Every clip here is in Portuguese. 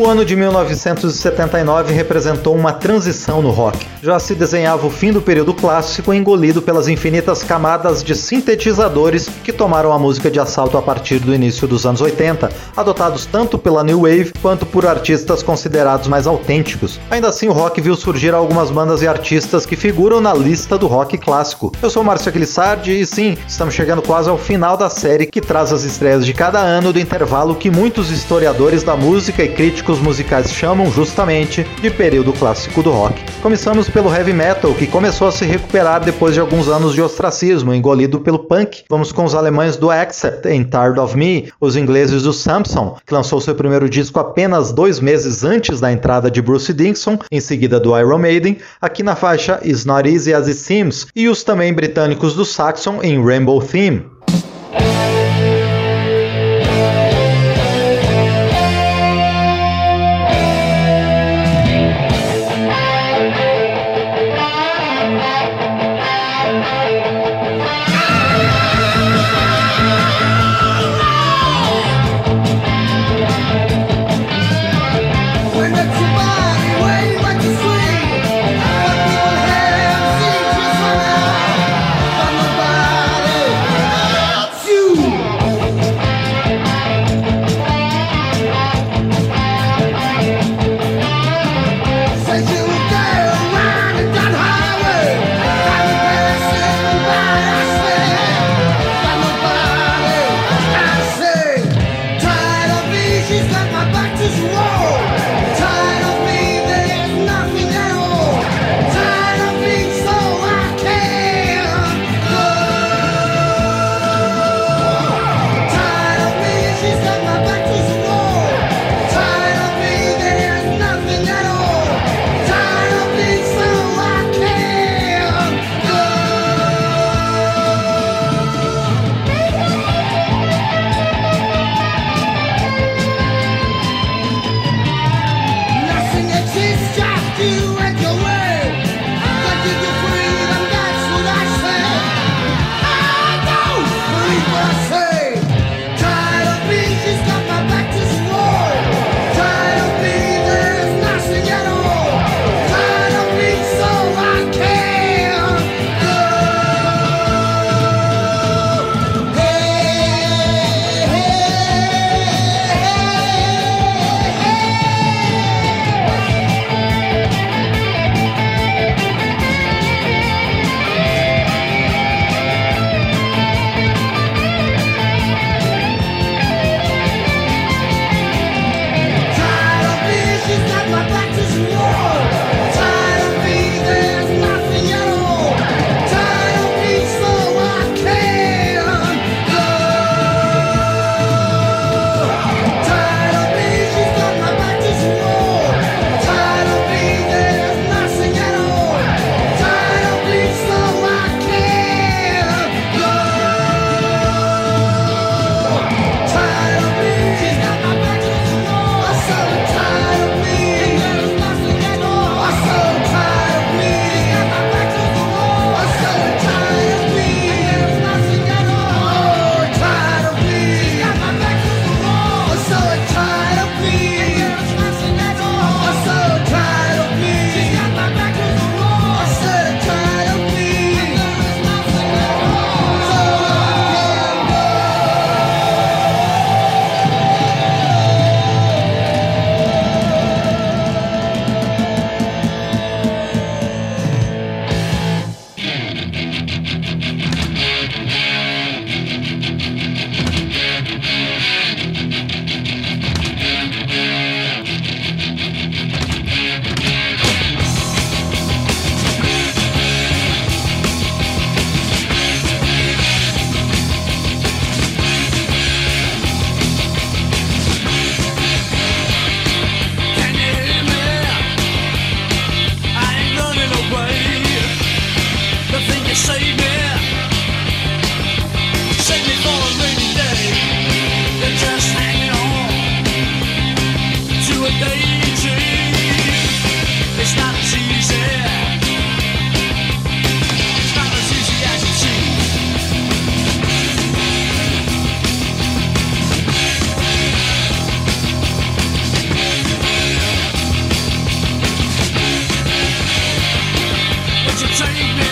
O ano de 1979 representou uma transição no rock. Já se desenhava o fim do período clássico engolido pelas infinitas camadas de sintetizadores que tomaram a música de assalto a partir do início dos anos 80, adotados tanto pela New Wave quanto por artistas considerados mais autênticos. Ainda assim, o rock viu surgir algumas bandas e artistas que figuram na lista do rock clássico. Eu sou Márcio Aquilissardi e sim, estamos chegando quase ao final da série que traz as estreias de cada ano do intervalo que muitos historiadores da música e críticos críticos musicais chamam justamente de período clássico do rock. Começamos pelo heavy metal, que começou a se recuperar depois de alguns anos de ostracismo, engolido pelo punk. Vamos com os alemães do Accept em Tired of Me, os ingleses do Samson, que lançou seu primeiro disco apenas dois meses antes da entrada de Bruce Dickinson, em seguida do Iron Maiden, aqui na faixa It's Not Easy As It Seems, e os também britânicos do Saxon em Rainbow Theme. save me.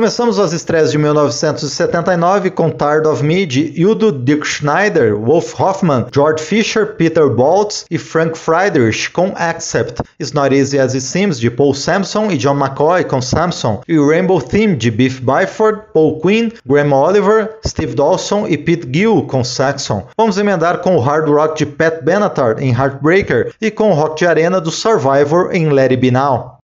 Começamos as estreias de 1979 com Tired of Me de Udo Dirk Schneider, Wolf Hoffman, George Fisher, Peter Baltz e Frank Friedrich com Accept, It's Not Easy As It Seems de Paul Sampson e John McCoy com Samson e Rainbow Theme de Biff Byford, Paul Quinn, Graham Oliver, Steve Dawson e Pete Gill com Saxon. Vamos emendar com o hard rock de Pat Benatar em Heartbreaker e com o rock de arena do Survivor em Let It Be Now.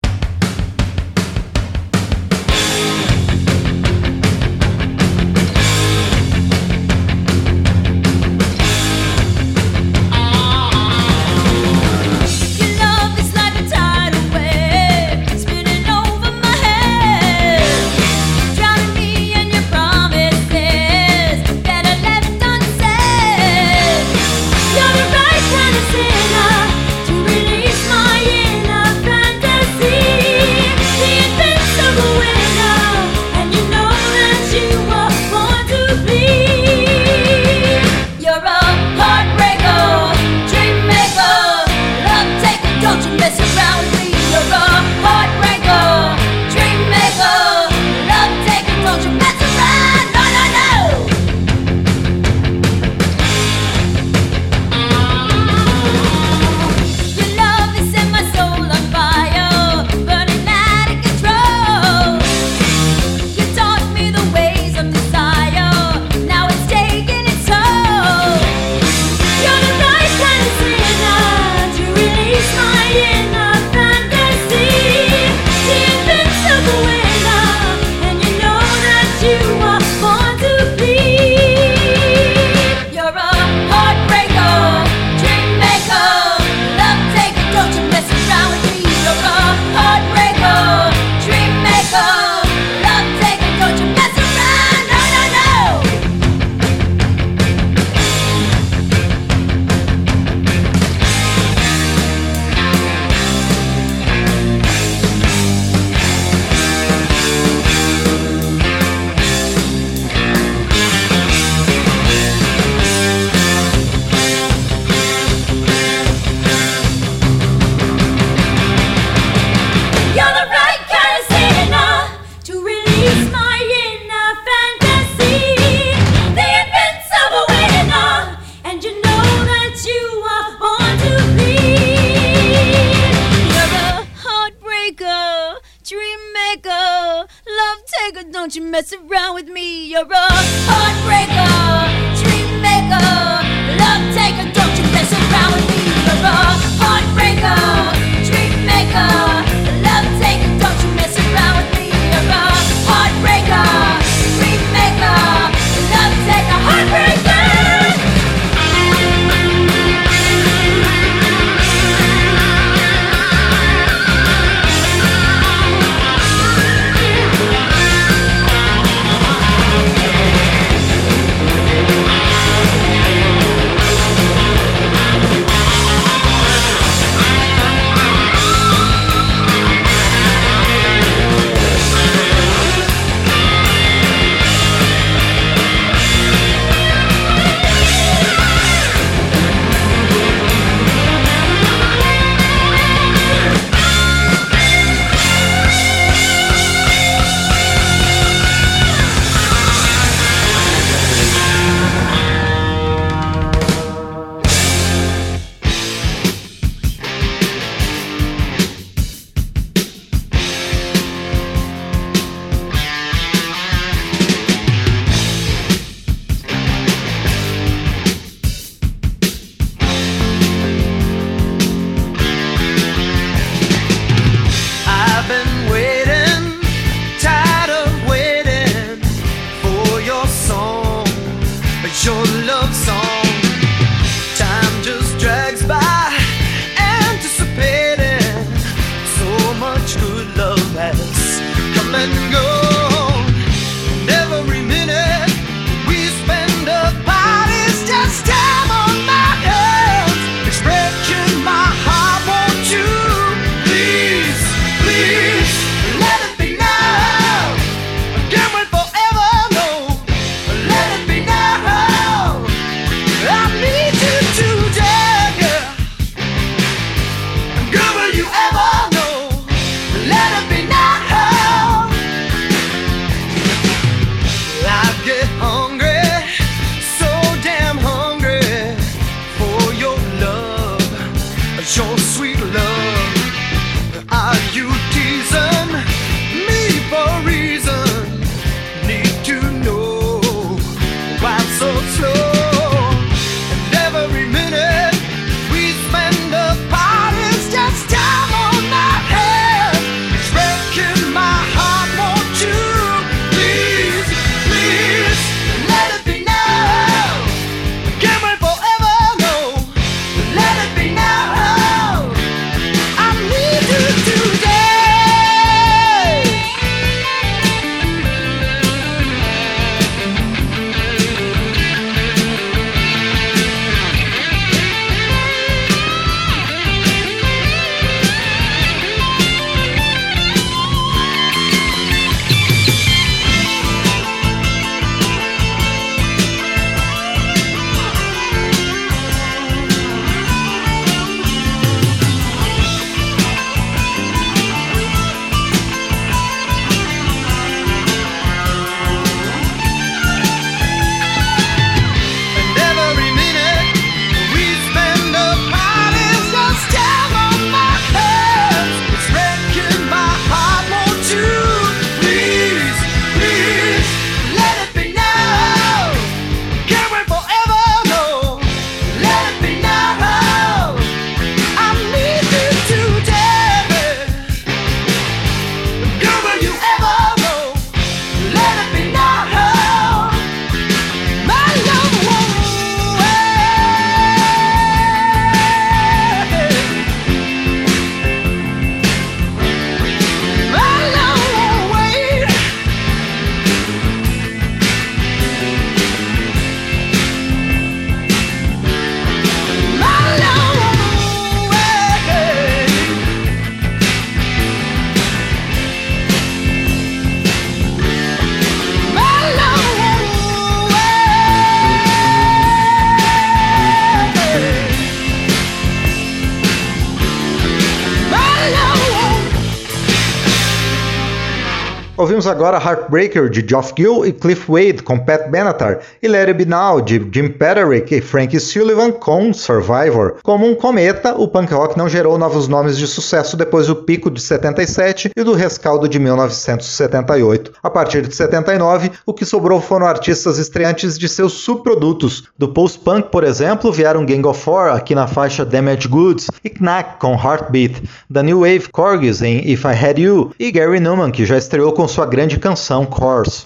Ouvimos agora Heartbreaker de Geoff Gill e Cliff Wade com Pat Benatar e Let It Be Now de Jim Patrick e Frank Sullivan com Survivor. Como um cometa, o punk rock não gerou novos nomes de sucesso depois do pico de 77 e do rescaldo de 1978. A partir de 79, o que sobrou foram artistas estreantes de seus subprodutos. Do post-punk, por exemplo, vieram Gang of Four aqui na faixa Damaged Goods e Knack com Heartbeat, da New Wave Corgis em If I Had You e Gary Newman, que já estreou com sua grande canção Course.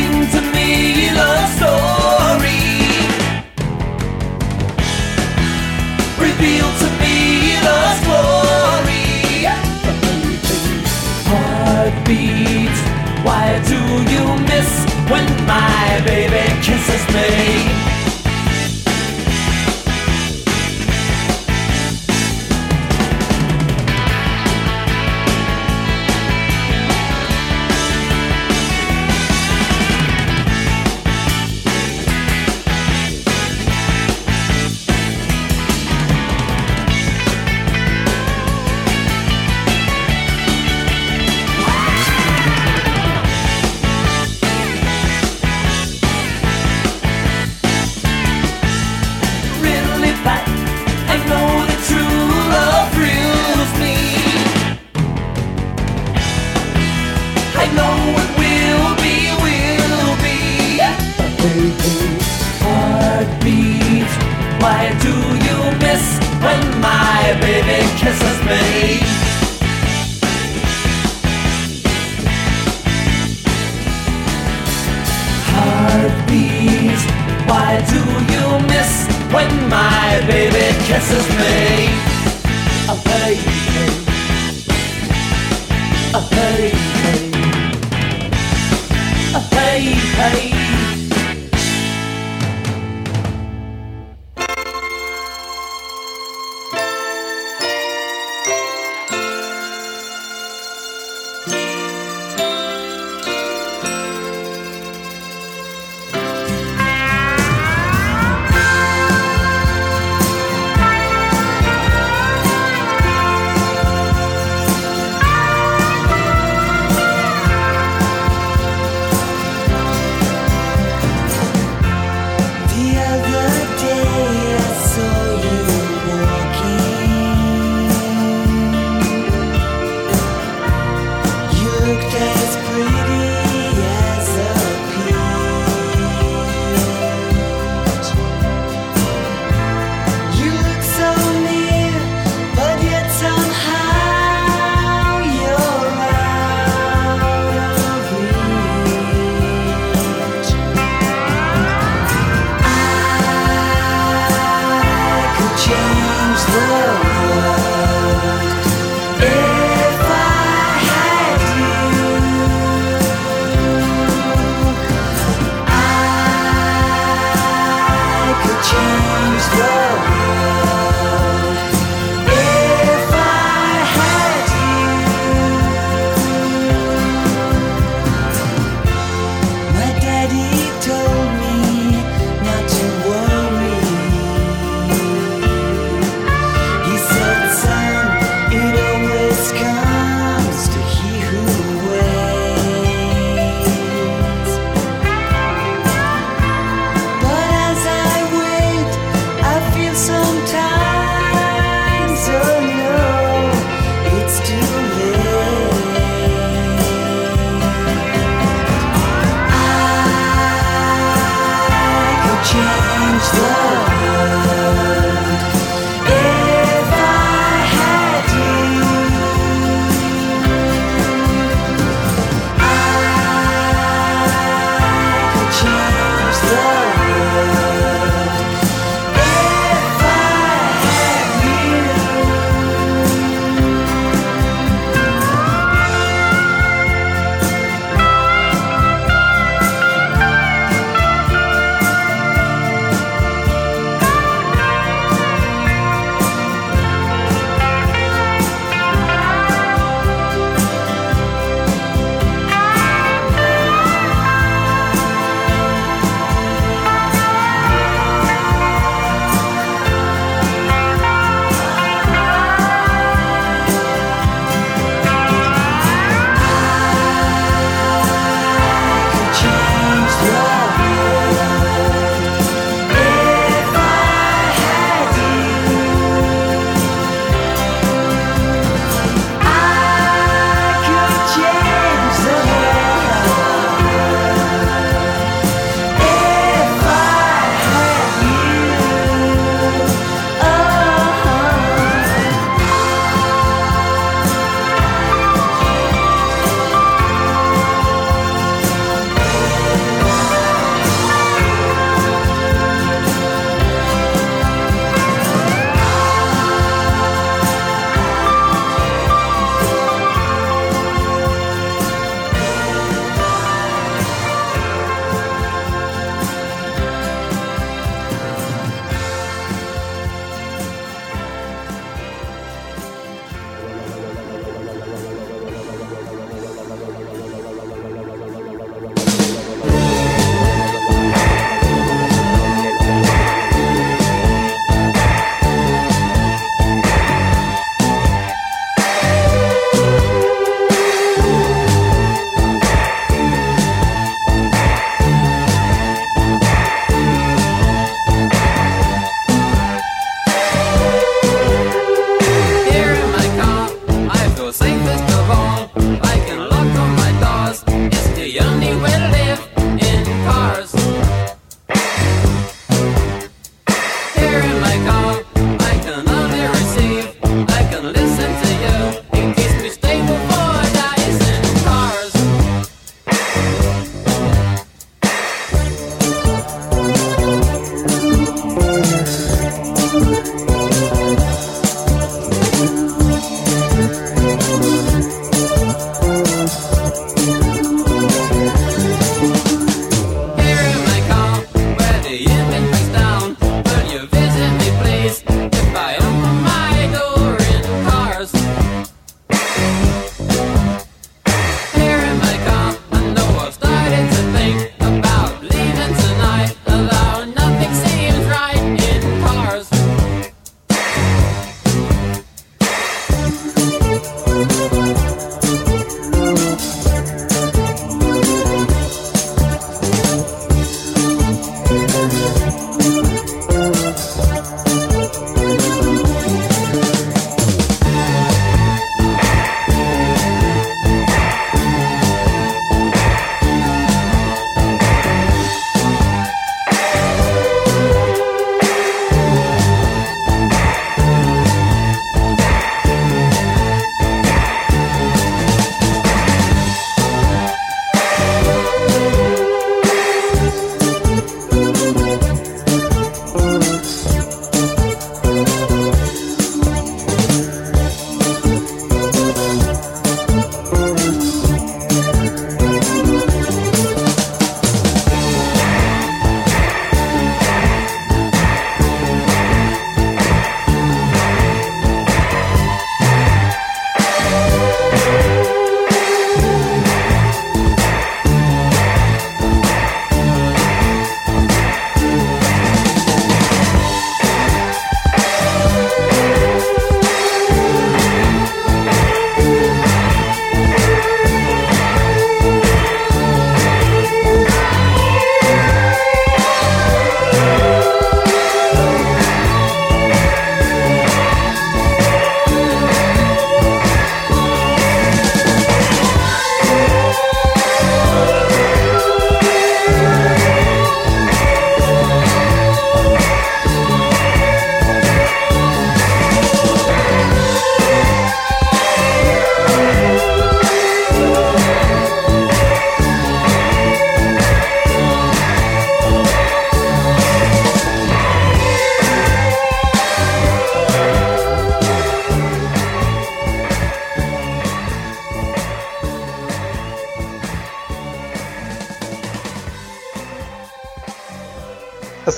sing to me story. Reveal to me why do you miss when my baby kisses me?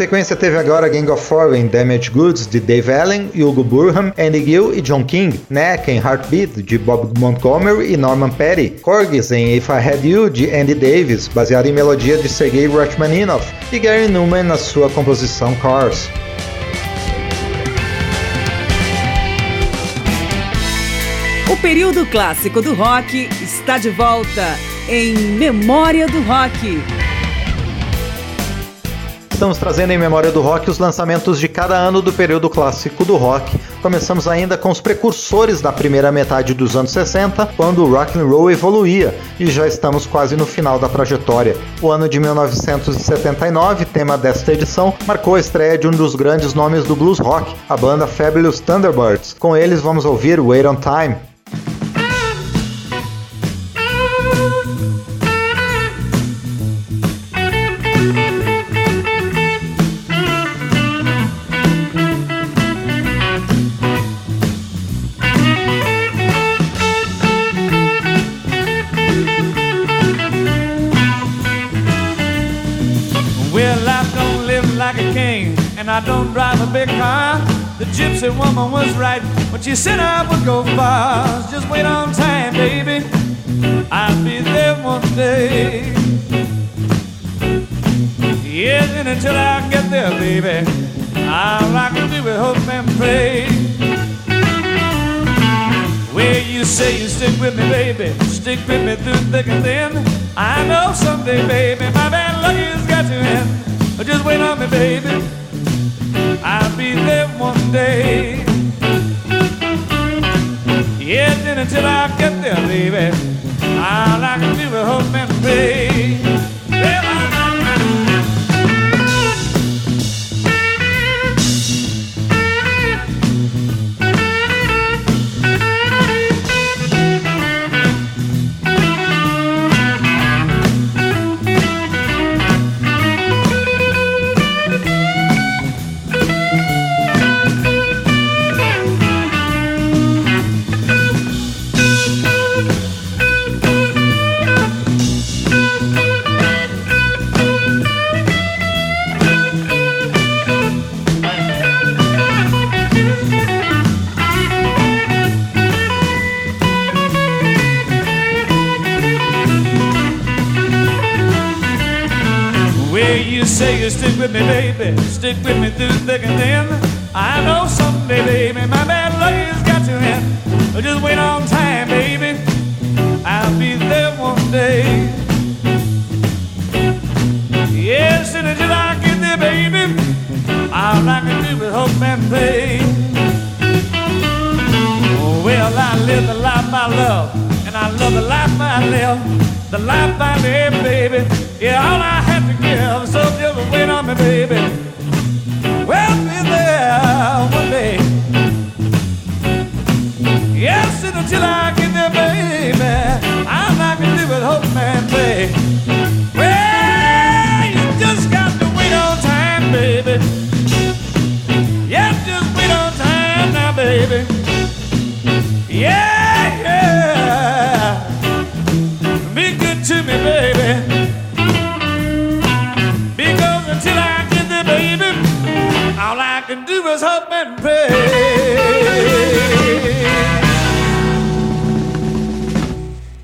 Sequência teve agora Gang of Four em Damaged Goods de Dave Allen, Hugo Burham, Andy Gill e John King, Neck em Heartbeat de Bob Montgomery e Norman Petty, Corgis em If I Had You de Andy Davis, baseado em melodia de Sergei Rachmaninoff, e Gary Newman na sua composição Cars. O período clássico do rock está de volta em Memória do Rock. Estamos trazendo em memória do rock os lançamentos de cada ano do período clássico do rock. Começamos ainda com os precursores da primeira metade dos anos 60, quando o rock and roll evoluía, e já estamos quase no final da trajetória. O ano de 1979, tema desta edição, marcou a estreia de um dos grandes nomes do blues rock, a banda Fabulous Thunderbirds. Com eles vamos ouvir Wait on Time. The woman was right when she said I would go far. Just wait on time, baby. I'll be there one day. Yes, and until I get there, baby, all I can do is hope and pray. Well, you say you stick with me, baby, stick with me through thick and thin. I know someday, baby, my bad luck has got you in. Just wait on me, baby. I'll be there one day. Yeah, then until I get there, baby, all I can do is hope and pray.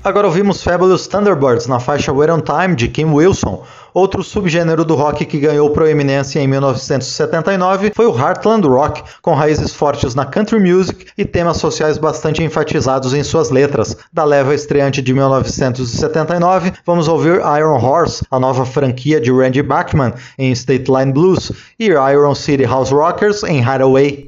Agora ouvimos Fabulous Thunderbirds na faixa Wait on Time de Kim Wilson. Outro subgênero do rock que ganhou proeminência em 1979 foi o Heartland Rock, com raízes fortes na country music e temas sociais bastante enfatizados em suas letras. Da leva estreante de 1979, vamos ouvir Iron Horse, a nova franquia de Randy Bachman em State Line Blues, e Iron City House Rockers em Hideaway.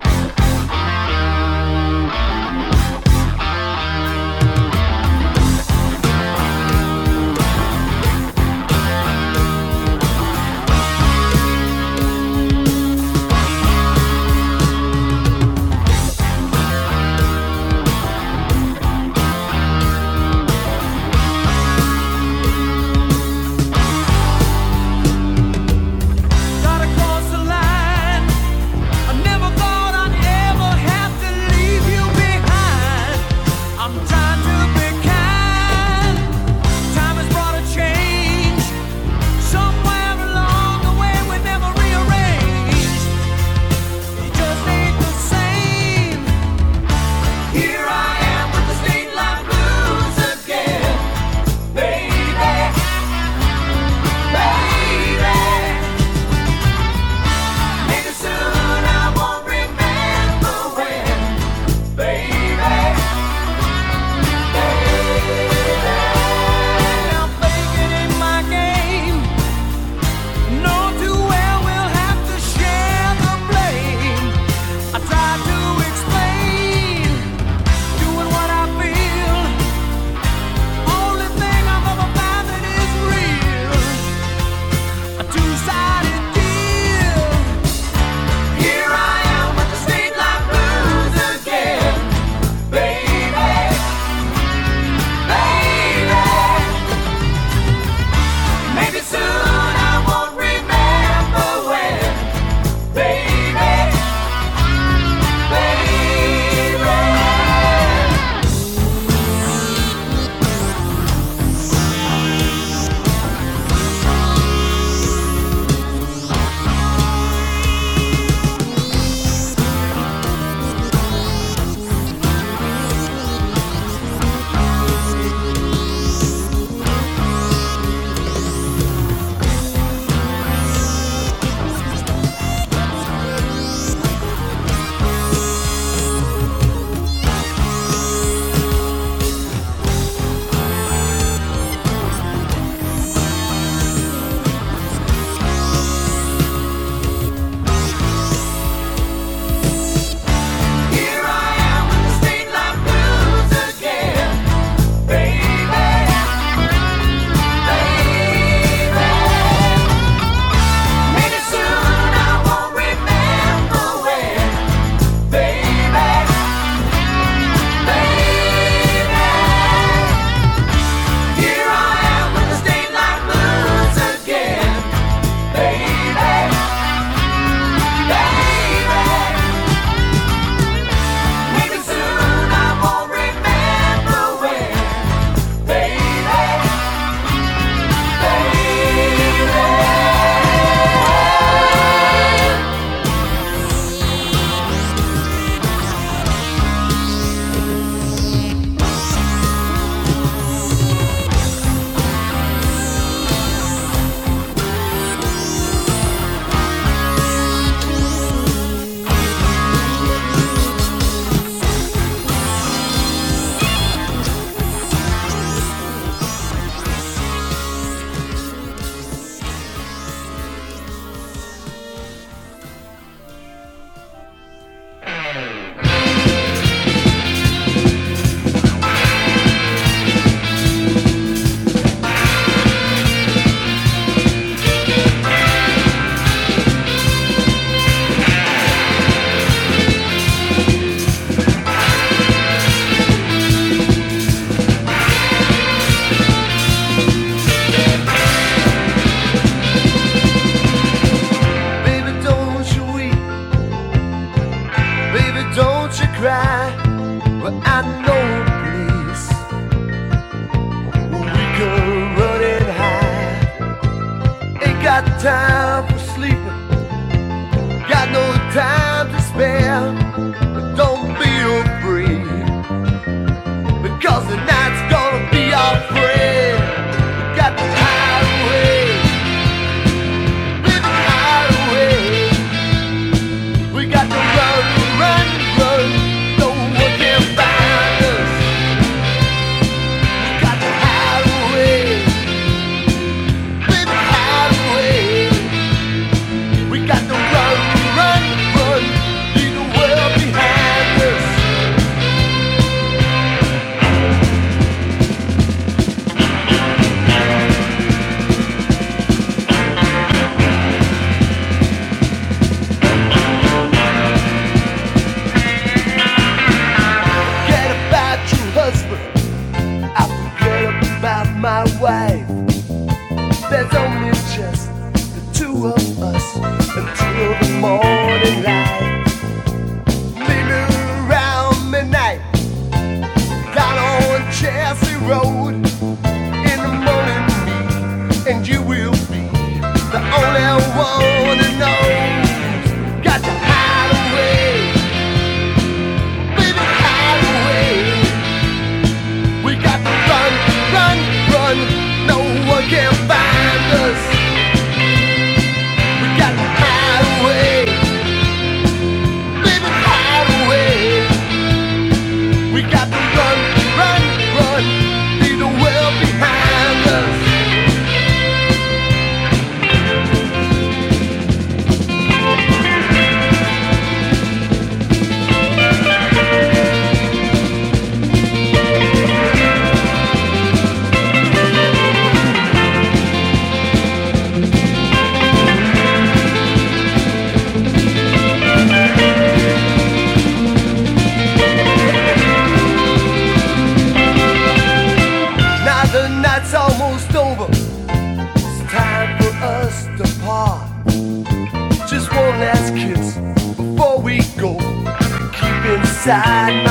inside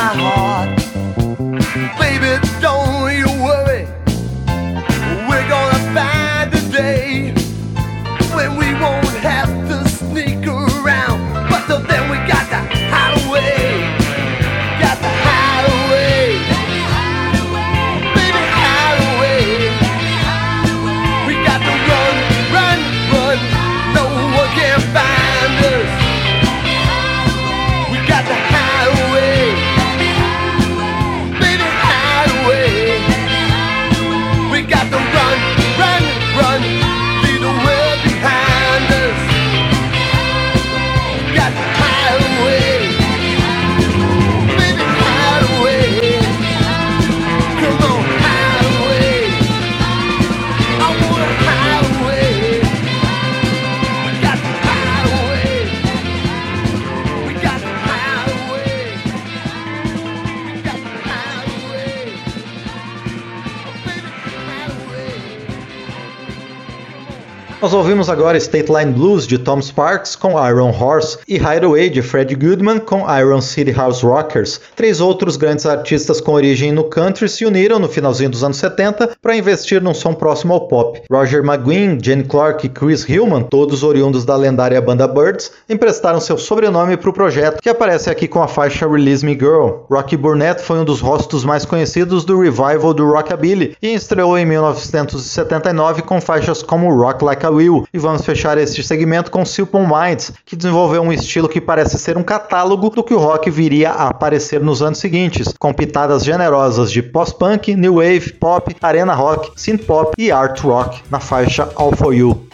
ouvimos agora State Line Blues de Tom Sparks com Iron Horse e Hideaway de Fred Goodman com Iron City House Rockers. Três outros grandes artistas com origem no country se uniram no finalzinho dos anos 70 para investir num som próximo ao pop. Roger McGuinn, Jane Clark e Chris Hillman, todos oriundos da lendária banda Birds, emprestaram seu sobrenome para o projeto, que aparece aqui com a faixa Release Me Girl. Rocky Burnett foi um dos rostos mais conhecidos do revival do rockabilly e estreou em 1979 com faixas como Rock Like a Will. E vamos fechar este segmento com Silpon Minds, que desenvolveu um estilo que parece ser um catálogo do que o rock viria a aparecer nos anos seguintes, com pitadas generosas de post-punk, new wave, pop, arena rock, synth pop e art rock na faixa All For You.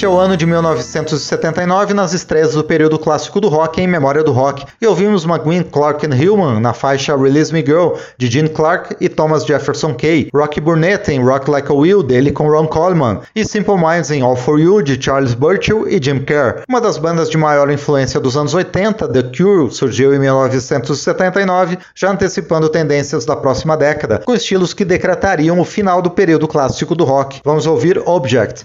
Este é o ano de 1979 nas estreias do período clássico do rock em memória do rock. E ouvimos McGuinn, Clark and Hillman na faixa Release Me Girl, de Gene Clark e Thomas Jefferson Kay. Rocky Burnett em Rock Like a Will, dele com Ron Coleman. E Simple Minds em All For You, de Charles Burchill e Jim Kerr. Uma das bandas de maior influência dos anos 80, The Cure, surgiu em 1979, já antecipando tendências da próxima década, com estilos que decretariam o final do período clássico do rock. Vamos ouvir Object.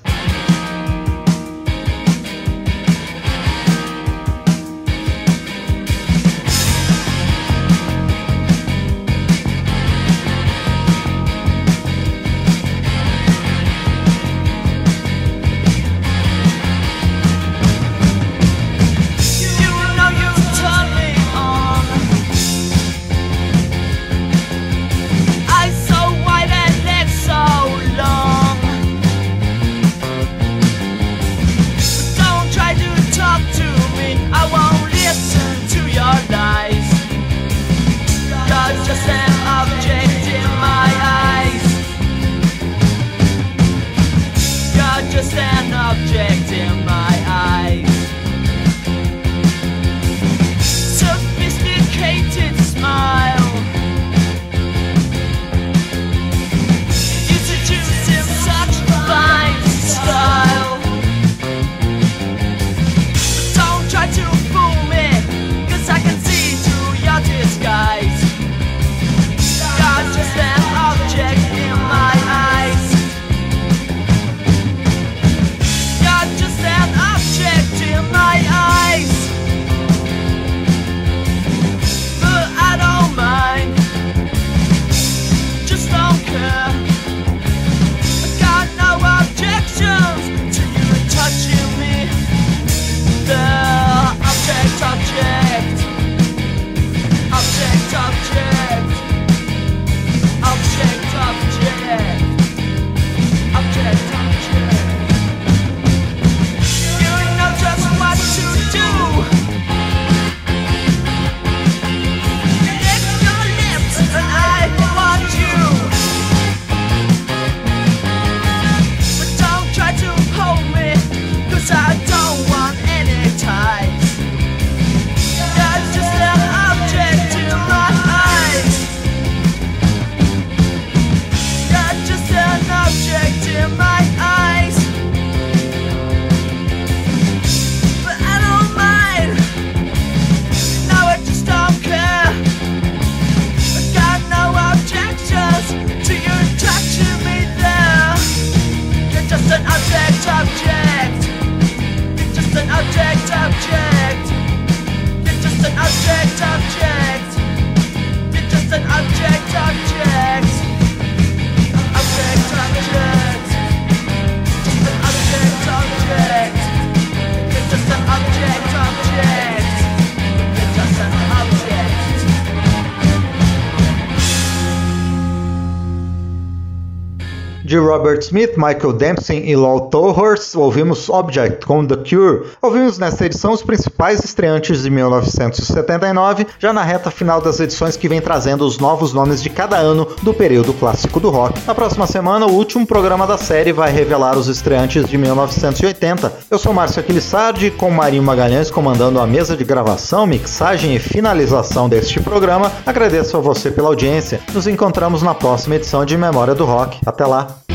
Robert Smith, Michael Dempsey e Lowell Tolhurst, ouvimos Object com The Cure. Ouvimos nesta edição os principais estreantes de 1979, já na reta final das edições que vem trazendo os novos nomes de cada ano do período clássico do rock. Na próxima semana, o último programa da série vai revelar os estreantes de 1980. Eu sou Márcio Aquilissardi, com Marinho Magalhães comandando a mesa de gravação, mixagem e finalização deste programa. Agradeço a você pela audiência. Nos encontramos na próxima edição de Memória do Rock. Até lá!